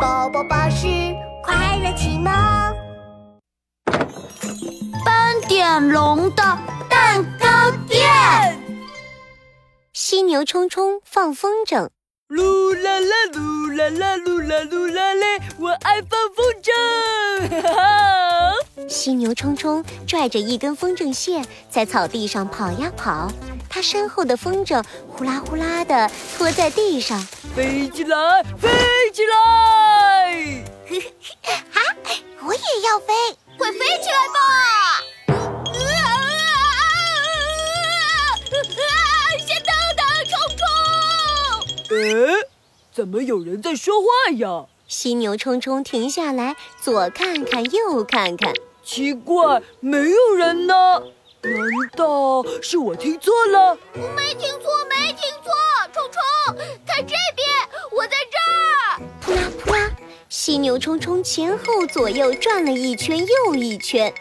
宝宝巴士快乐启蒙。斑点龙的蛋糕店。犀牛冲冲放风筝，噜啦啦噜啦啦噜啦噜啦嘞，我爱放风筝。哈哈。犀牛冲冲拽着一根风筝线在草地上跑呀跑，他身后的风筝呼啦呼啦的拖在地上，飞起来，飞要飞，快飞起来吧！先等等，冲冲！呃，怎么有人在说话呀？犀牛冲冲停下来，左看看，右看看。奇怪，没有人呢？难道是我听错了？没听错，没听错，冲冲，看这边，犀牛冲冲前后左右转了一圈又一圈，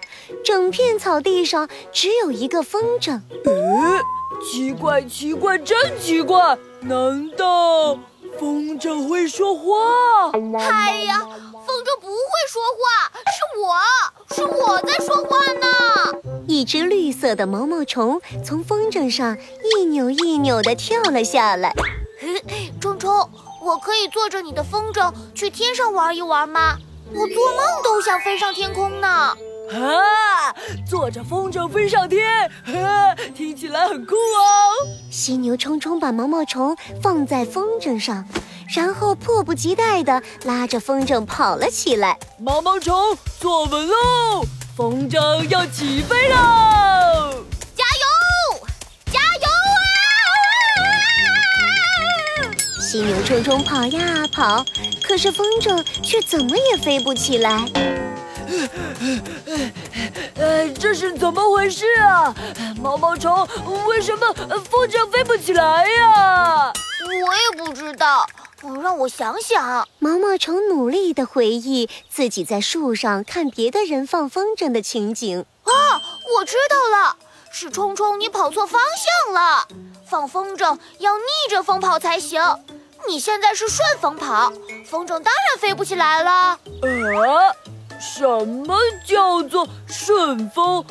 整片草地上只有一个风筝。呃，奇怪，奇怪，真奇怪！难道风筝会说话？哎呀，风筝不会说话，是我。是我在说话呢。一只绿色的毛毛虫从风筝上一扭一扭地跳了下来。冲冲，我可以坐着你的风筝去天上玩一玩吗？我做梦都想飞上天空呢。啊，坐着风筝飞上天，听起来很酷哦。犀牛冲冲把毛毛虫放在风筝上。然后迫不及待地拉着风筝跑了起来。毛毛虫坐稳喽，风筝要起飞喽！犀牛冲冲跑呀跑，可是风筝却怎么也飞不起来。呃，这是怎么回事啊？毛毛虫，为什么风筝飞不起来呀？我也不知道。让我想想，毛毛虫努力地回忆自己在树上看别的人放风筝的情景。啊，我知道了，是冲冲你跑错方向了。放风筝要逆着风跑才行，你现在是顺风跑，风筝当然飞不起来了。呃，什么叫做顺风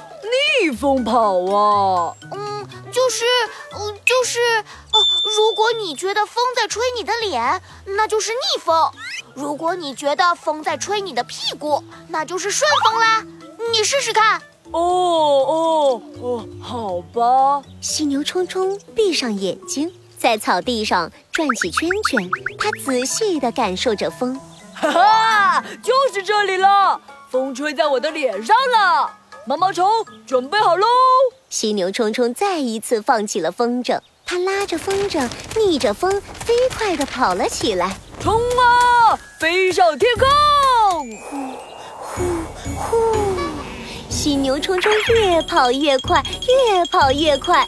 逆风跑啊？嗯，就是，嗯，就是哦。如果你觉得风在吹你的脸，那就是逆风；如果你觉得风在吹你的屁股，那就是顺风啦。你试试看。哦哦哦，好吧。犀牛冲冲闭上眼睛，在草地上转起圈圈，他仔细地感受着风。哈哈，就是这里了，风吹在我的脸上了。毛毛虫准备好喽！犀牛冲冲再一次放起了风筝。他拉着风筝，逆着风，飞快地跑了起来。冲啊，飞上天空！呼呼呼！犀牛冲冲越跑越快，越跑越快，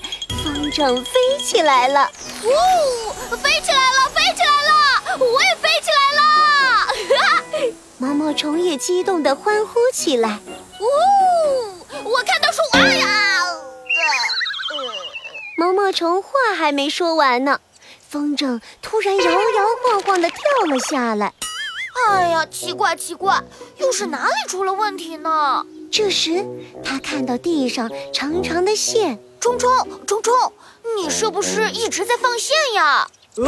风筝飞起来了。呜，飞起来了，飞起来了！我也飞起来了！毛毛虫也激动地欢呼起来。呜，我看到树！哎呀！毛毛虫话还没说完呢，风筝突然摇摇晃晃地跳了下来。哎呀，奇怪奇怪，又是哪里出了问题呢？这时，他看到地上长长的线，冲冲冲冲，你是不是一直在放线呀？呃，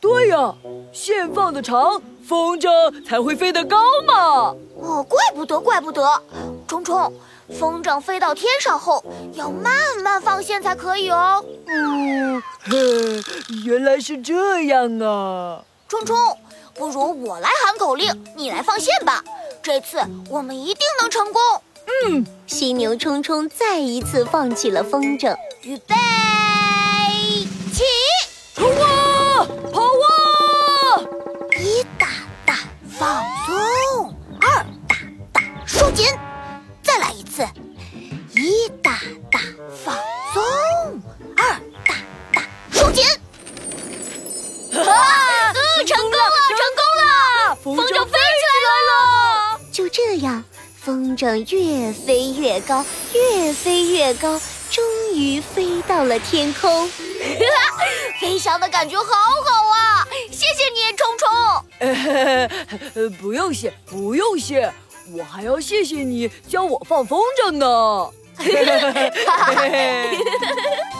对呀，线放的长，风筝才会飞得高嘛。哦，怪不得，怪不得，冲冲。风筝飞到天上后，要慢慢放线才可以哦。嗯，原来是这样啊！冲冲，不如我来喊口令，你来放线吧。这次我们一定能成功。嗯，犀牛冲冲再一次放起了风筝，预备，起，冲啊，跑啊！一大大放松，二大大收紧。再来一次，一大大放松，二大大收紧。啊！成功了，成功了！风筝飞起来了。就这样，风筝越飞越高，越飞越高，终于飞到了天空。飞翔的感觉好好啊！谢谢你，虫虫。呃，不用谢，不用谢，我还要谢谢你教我放风筝呢。